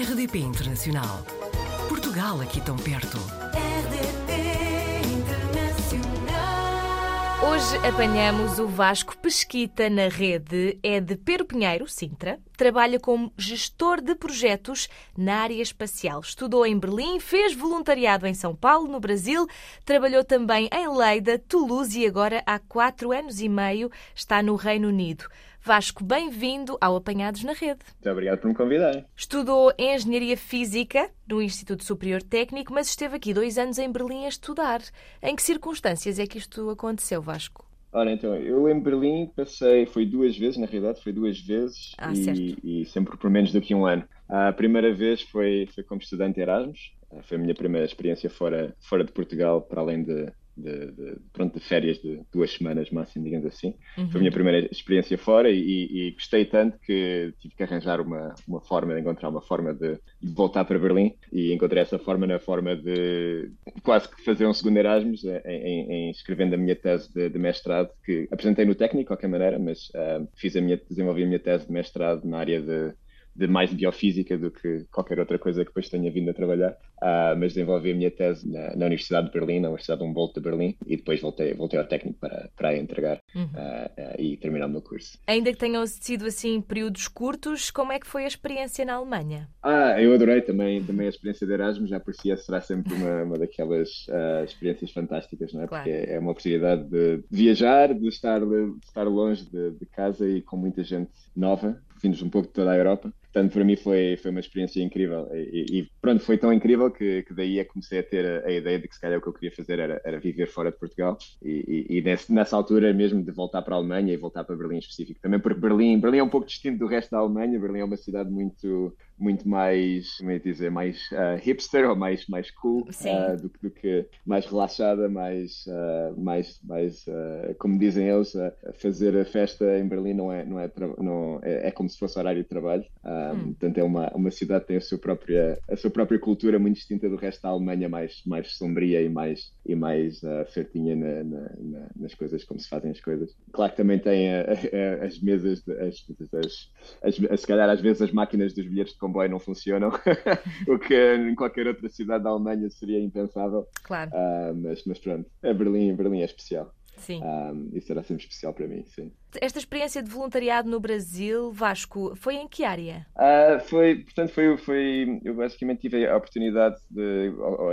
RDP Internacional. Portugal aqui tão perto. RDP Internacional. Hoje apanhamos o Vasco Pesquita na rede. É de Pero Pinheiro, Sintra. Trabalha como gestor de projetos na área espacial. Estudou em Berlim, fez voluntariado em São Paulo, no Brasil. Trabalhou também em Leida, Toulouse e agora há quatro anos e meio está no Reino Unido. Vasco, bem-vindo ao Apanhados na Rede. Muito obrigado por me convidarem. Estudou Engenharia Física no Instituto Superior Técnico, mas esteve aqui dois anos em Berlim a estudar. Em que circunstâncias é que isto aconteceu, Vasco? Ora, então, eu em Berlim passei, foi duas vezes, na realidade, foi duas vezes Ah, e, e sempre por menos do que um ano. A primeira vez foi, foi como estudante Erasmus, foi a minha primeira experiência fora, fora de Portugal, para além de, de, de- pronto, de férias de duas semanas máximo, digamos assim. Uhum. Foi a minha primeira experiência fora e, e gostei tanto que tive que arranjar uma, uma forma, de encontrar uma forma de, de voltar para Berlim e encontrei essa forma na forma de quase que fazer um segundo Erasmus em, em- em escrevendo a minha tese de, de mestrado, que apresentei no técnico de qualquer maneira, mas ah, fiz a minha, desenvolvi a minha tese de mestrado na área de de mais biofísica do que qualquer outra coisa que depois tenha vindo a trabalhar, Ah, mas desenvolvi a minha tese na, na Universidade de Berlim, na Universidade Humboldt de Berlim, e depois voltei, voltei ao técnico para, para entregar Uhum. ah, ah, e terminar o meu curso. Ainda que tenham sido assim períodos curtos, como é que foi a experiência na Alemanha? Ah, eu adorei também, também a experiência de Erasmus, já por si será sempre uma, uma daquelas experiências fantásticas, não é? Claro. Porque é uma oportunidade de viajar, de estar, de estar longe de, de casa e com muita gente nova, vindos um pouco de toda a Europa. Portanto, para mim foi, foi uma experiência incrível. E, e- pronto, foi tão incrível que, que daí é que comecei a ter a, a ideia de que se calhar o que eu queria fazer era, era viver fora de Portugal. E, e- e nesse- nessa altura mesmo de voltar para a Alemanha e voltar para Berlim em específico. Também porque Berlim, Berlim é um pouco distinto do resto da Alemanha. Berlim é uma cidade muito, muito mais, como é dizer, mais ah, hipster ou mais, mais cool ah, do, que- do que mais relaxada, mais, ah, mais, mais como dizem eles, fazer a festa em Berlim não é, não é, não, é, é como se fosse horário de trabalho. Ah, Hum. Portanto, é uma, uma cidade que tem a sua, própria, a sua própria cultura muito distinta do resto da Alemanha, mais, mais sombria e mais, e mais ah, certinha na- na- na- nas coisas, como se fazem as coisas. Claro que também tem a- a- a- as mesas, de- as, as, as, se calhar às vezes as máquinas dos bilhetes de comboio não funcionam, o que em qualquer outra cidade da Alemanha seria impensável. Claro, Ah, mas, mas pronto, a Berlim, Berlim é especial. Sim. Ah, isso será sempre especial para mim, sim. Esta experiência de voluntariado no Brasil, Vasco, foi em que área? Ah, foi, portanto, foi, foi, eu basicamente tive a oportunidade de,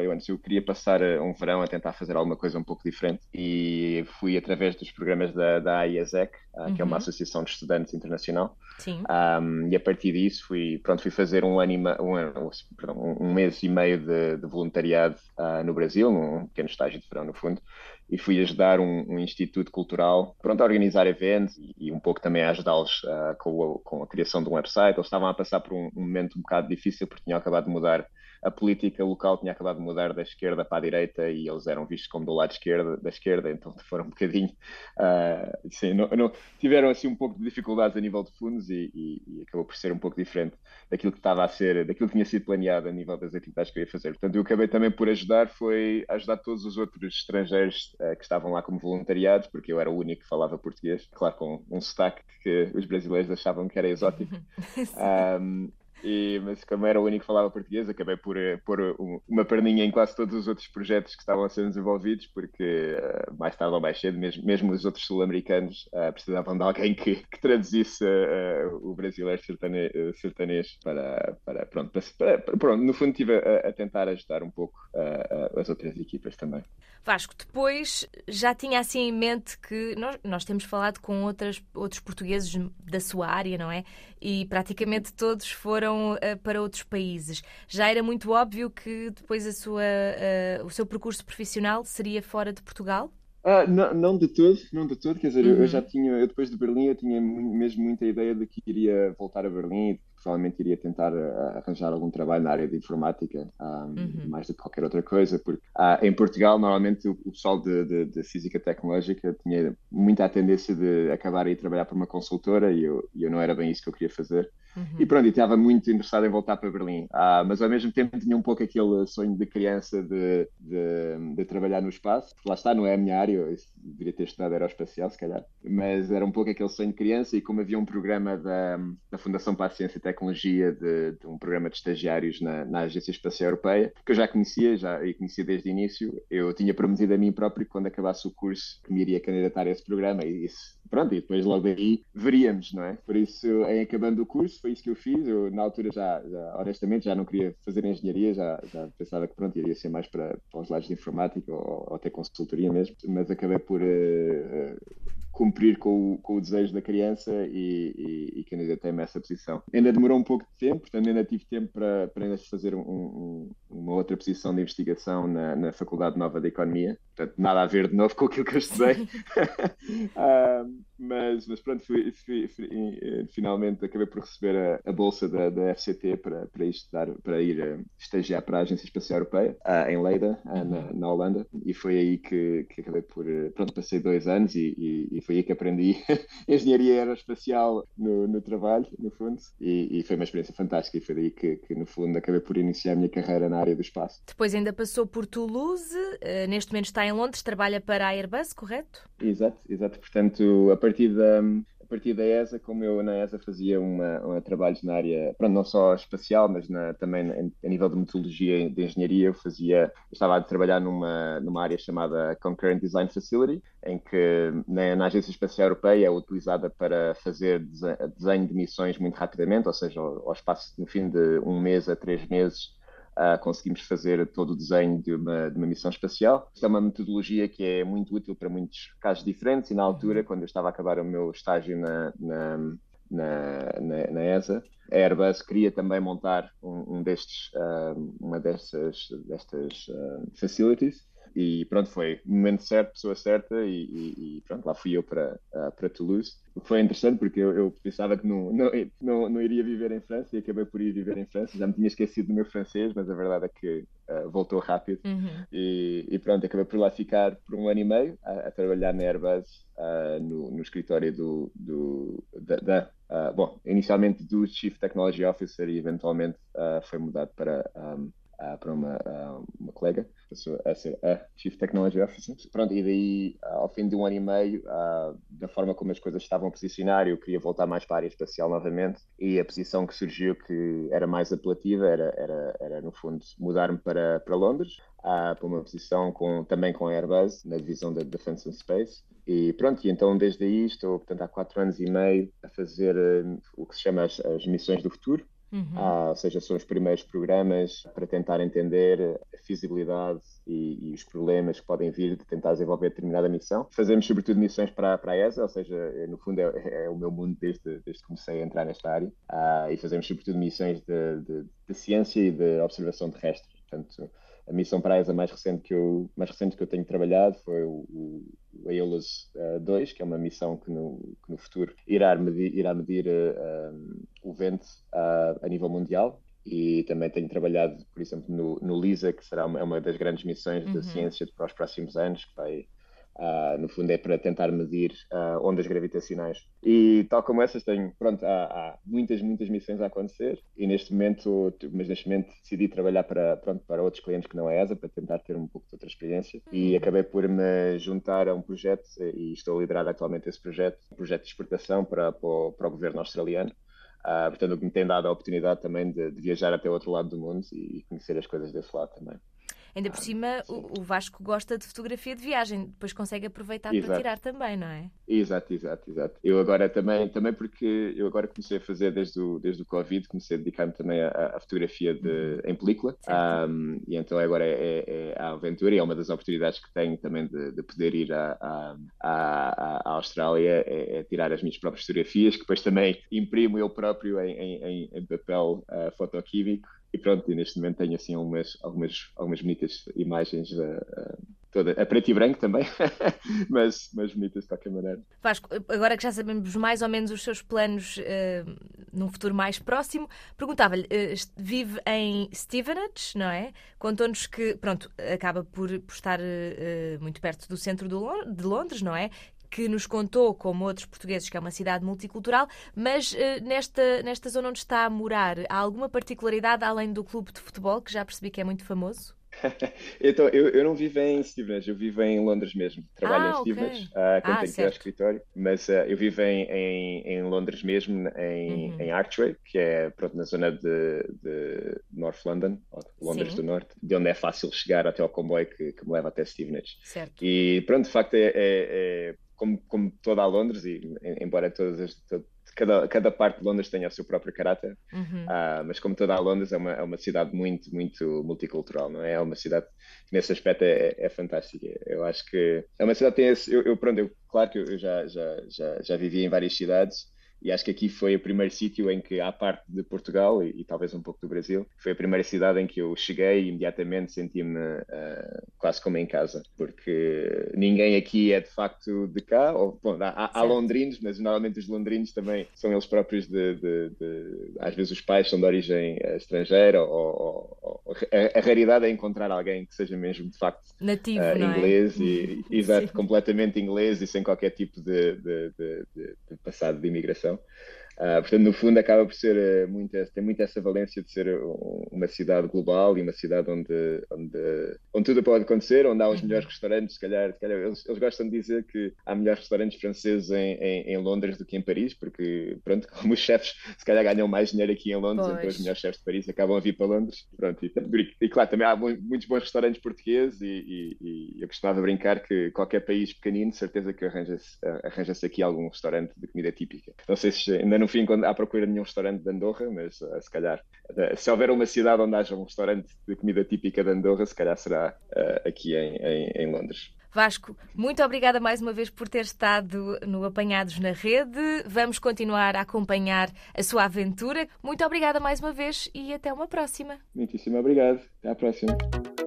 eu antes, eu queria passar eh, um verão a tentar fazer alguma coisa um pouco diferente e fui através dos programas da, da AIESEC, ah, que é uma Uhum. associação de estudantes internacional, Sim. Um, e a partir disso fui, pronto, fui fazer um, ano um, perdão, um- um mês e meio de, de voluntariado ah, no Brasil, num pequeno estágio de verão, no fundo, e fui ajudar um, um instituto cultural pronto, a organizar eventos e, e um pouco também a ajudá-los ah, com, com a criação de um website. Eles estavam a passar por um, um momento um bocado difícil porque tinham acabado de mudar a política local tinha acabado de mudar da esquerda para a direita e eles eram vistos como do lado esquerda, da esquerda, então foram um bocadinho, ah, sim, não, não- tiveram assim um pouco de dificuldades a nível de fundos e, e- e acabou por ser um pouco diferente daquilo que estava a ser, daquilo que tinha sido planeado a nível das atividades que eu ia fazer. Portanto, eu acabei também por ajudar, foi ajudar todos os outros estrangeiros ah, que estavam lá como voluntariados, porque eu era o único que falava português, claro, com um sotaque que os brasileiros achavam que era exótico. Um, e, mas como era o único que falava português, acabei por eh, pôr um- uma perninha em quase todos os outros projetos que estavam a ser desenvolvidos, porque eh, mais tarde ou mais cedo, mesmo, mesmo os outros sul-americanos eh, precisavam de alguém que, que traduzisse eh, o brasileiro sertane- eh, sertanejo para, para, pronto, para, para- pronto, no fundo estive a, a tentar ajudar um pouco eh, eh, as outras equipas também. Vasco, depois já tinha assim em mente que nós, nós temos falado com outras, outros portugueses da sua área, não é? E praticamente todos foram eh, para outros países. Já era muito óbvio que depois a sua, eh, o seu percurso profissional seria fora de Portugal? Ah, não, não de todo, não de todo, quer dizer, eu- Uhum. eu já tinha, eu depois de Berlim, eu tinha mesmo muita ideia de que iria voltar a Berlim e provavelmente iria tentar ah, arranjar algum trabalho na área de informática, ah, Uhum. mais do que qualquer outra coisa, porque ah, em Portugal, normalmente, o, o pessoal de, de- de física tecnológica tinha muita tendência de acabar a ir trabalhar para uma consultora e eu, e eu não era bem isso que eu queria fazer. Uhum. E pronto, e estava muito interessado em voltar para Berlim. Ah, mas ao mesmo tempo tinha um pouco aquele sonho de criança de, de, de trabalhar no espaço. Lá está, não é a minha área, eu deveria ter estudado aeroespacial, se calhar. Mas era um pouco aquele sonho de criança e como havia um programa da, da Fundação para a Ciência e Tecnologia, de, de um programa de estagiários na, na Agência Espacial Europeia, que eu já conhecia, já e conhecia desde o início, eu tinha prometido a mim próprio que quando acabasse o curso que me iria candidatar a esse programa e isso, pronto, e depois logo daí veríamos, não é? Por isso, em acabando o curso, foi isso que eu fiz. Eu, na altura, já, já honestamente, já não queria fazer engenharia, já, já pensava que, pronto, iria ser mais para, para os lados de informática ou, ou até consultoria mesmo, mas acabei por uh, cumprir com o, com o, desejo da criança e, e, e candidatei-me a essa posição. Ainda demorou um pouco de tempo, portanto, ainda tive tempo para, para ainda fazer um, um, uma outra posição de investigação na, na Faculdade Nova de Economia, portanto, nada a ver de novo com aquilo que eu estudei. uh, mas, mas pronto, fui, fui, fui, eh, finalmente acabei por receber a, a bolsa da, da, FCT para, para, estudar, para ir uh, estagiar para a Agência Espacial Europeia, uh, em Leiden, uh, na, na, Holanda, e foi aí que, que acabei por. Pronto, passei dois anos e, e, e foi aí que aprendi engenharia aeroespacial no, no trabalho, no fundo, e, e, foi uma experiência fantástica. E foi aí que, que, no fundo, acabei por iniciar a minha carreira na área do espaço. Depois ainda passou por Toulouse, neste momento está em Londres, trabalha para a Airbus, correto? Exato, exato. Portanto, a partir da, a partir da ESA, como eu na ESA fazia uma, uma trabalhos na área, pronto, não só espacial, mas na, também a nível de metodologia de engenharia, eu fazia, eu estava a trabalhar numa, numa área chamada Concurrent Design Facility, em que na, na Agência Espacial Europeia é utilizada para fazer desenho de missões muito rapidamente, ou seja, ao, ao espaço, no fim de um mês a três meses, uh, conseguimos fazer todo o desenho de uma, de uma missão espacial. Isto é uma metodologia que é muito útil para muitos casos diferentes e na altura, quando eu estava a acabar o meu estágio na, na, na, na, na ESA, a Airbus queria também montar um, um destes, uh, uma destas, destas uh, facilities e pronto, foi momento certo, pessoa certa e, e, e pronto, lá fui eu para, uh, para Toulouse. Foi interessante porque eu, eu pensava que não, não, não, não, iria viver em França e acabei por ir viver em França. Já me tinha esquecido do meu francês, mas a verdade é que uh, voltou rápido. Uhum. E, e, pronto, acabei por lá ficar por um ano e meio a, a trabalhar na Airbus uh, no, no escritório do, do da, da bom, inicialmente do Chief Technology Officer e eventualmente foi mudado para um, uh, para uma, uh, uma colega, a ser a Chief Technology Officer. Pronto, e daí, uh, ao fim de um ano e meio, da forma como as coisas estavam a posicionar, eu queria voltar mais para a área espacial novamente, e a posição que surgiu que era mais apelativa era, era, era no fundo, mudar-me para, para Londres, para uma posição com, também com a Airbus, na divisão da Defense and Space. E pronto, e então desde aí estou, portanto, há quatro anos e meio a fazer o que se chama as, as missões do futuro, Uhum. Ah, ou seja, são os primeiros programas para tentar entender a feasibilidade e, e, os problemas que podem vir de tentar desenvolver determinada missão. Fazemos sobretudo missões para, para a ESA, ou seja, no fundo é, é o meu mundo desde, desde que comecei a entrar nesta área, ah, e fazemos sobretudo missões de, de, de ciência e de observação terrestre. Portanto, a missão para a ESA mais recente que eu, mais recente que eu tenho trabalhado foi o, uh, 2, que é uma missão que no, que no futuro irá medir, irá medir uh, o vento uh, a nível mundial. E também tenho trabalhado, por exemplo, no, no LISA, que será uma, é uma das grandes missões uhum. de ciência para os próximos anos, que vai Uh, no fundo é para tentar medir uh, ondas gravitacionais. E tal como essas, tenho, pronto, há, há, muitas, muitas missões a acontecer e neste momento, mas neste momento decidi trabalhar para, pronto, para outros clientes que não é ESA, para tentar ter um pouco de outra experiência e uhum. acabei por me juntar a um projeto e estou a liderar atualmente esse projeto, um projeto de exportação para, para, o, para o governo australiano. Uh, portanto, o que me tem dado a oportunidade também de, de viajar até o outro lado do mundo e, e conhecer as coisas desse lado também. Ainda por cima, o, Vasco gosta de fotografia de viagem, depois consegue aproveitar exato. para tirar também, não é? Exato, exato, exato. Eu agora também, também porque eu agora comecei a fazer desde o, desde o Covid, comecei a dedicar-me também à, fotografia de, uhum. em película. Um, e então agora é, é, é, a aventura e é uma das oportunidades que tenho também de, de poder ir à, à, à, Austrália, é, é, tirar as minhas próprias fotografias, que depois também imprimo eu próprio em, em, em papel uh, fotoquímico e pronto, e neste momento tenho assim algumas, algumas, algumas bonitas imagens uh, toda, a preto e branco também, mas, mas bonitas de qualquer maneira. Vasco, agora que já sabemos mais ou menos os seus planos uh, num futuro mais próximo, perguntava-lhe, uh, vive em Stevenage, não é? Contou-nos que, pronto, acaba por, por estar uh, muito perto do centro de Londres, não é? Que nos contou, como outros portugueses, que é uma cidade multicultural, mas uh, nesta, nesta zona onde está a morar, há alguma particularidade além do clube de futebol, que já percebi que é muito famoso? então, eu, eu não vivo em Stevenage, eu vivo em Londres mesmo. Trabalho ah, em Stevenage, okay. uh, quando ah, tenho que ir ao escritório, mas uh, eu vivo em, em, em, Londres mesmo, em, uhum. em Archway, que é pronto, na zona de, de North London, Londres Sim. do Norte, de onde é fácil chegar até ao comboio que, que me leva até Stevenage. Certo. E pronto, de facto, é, é, é como, como toda a Londres, e embora todas as, cada, cada parte de Londres tenha o seu próprio caráter, uhum. uh, mas como toda a Londres é uma, é uma cidade muito, muito multicultural, não é? É uma cidade que nesse aspecto é, é fantástica. Eu acho que é uma cidade que tem esse. Eu, eu pronto, eu, claro que eu já, já, já, já vivi em várias cidades e acho que aqui foi o primeiro sítio em que, à parte de Portugal e, e, talvez um pouco do Brasil, foi a primeira cidade em que eu cheguei e imediatamente senti-me uh, quase como em casa, porque ninguém aqui é de facto de cá, ou, bom, há, há londrinos, mas normalmente os londrinos também são eles próprios de, de, de às vezes os pais são de origem uh, estrangeira, ou, ou a, a, raridade é encontrar alguém que seja mesmo de facto nativo, uh, inglês é? e, exato, completamente inglês e sem qualquer tipo de, de, de passado de imigração. Uh, portanto, no fundo, acaba por ser uh, muito, tem muito essa valência de ser uma cidade global e uma cidade onde, onde, onde tudo pode acontecer, onde há os uhum. melhores restaurantes. Se calhar, se calhar eles, eles, gostam de dizer que há melhores restaurantes franceses em, em, em, Londres do que em Paris, porque, pronto, como os chefes se calhar ganham mais dinheiro aqui em Londres, pois. então os melhores chefes de Paris acabam a vir para Londres. Pronto, e, e, claro, também há muitos bons restaurantes portugueses e, e, e eu costumava brincar que qualquer país pequenino, certeza que arranja-se arranja aqui algum restaurante de comida típica. Não sei se ainda no fim, quando à procura de nenhum restaurante de Andorra, mas uh, se calhar, uh, se houver uma cidade onde haja um restaurante de comida típica de Andorra, se calhar será uh, aqui em, em, em Londres. Vasco, muito obrigada mais uma vez por ter estado no Apanhados na Rede. Vamos continuar a acompanhar a sua aventura. Muito obrigada mais uma vez e até uma próxima. Muitíssimo obrigado. Até à próxima.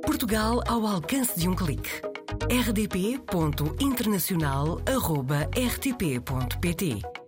Portugal ao alcance de um clique. rdp.internacional.rtp.pt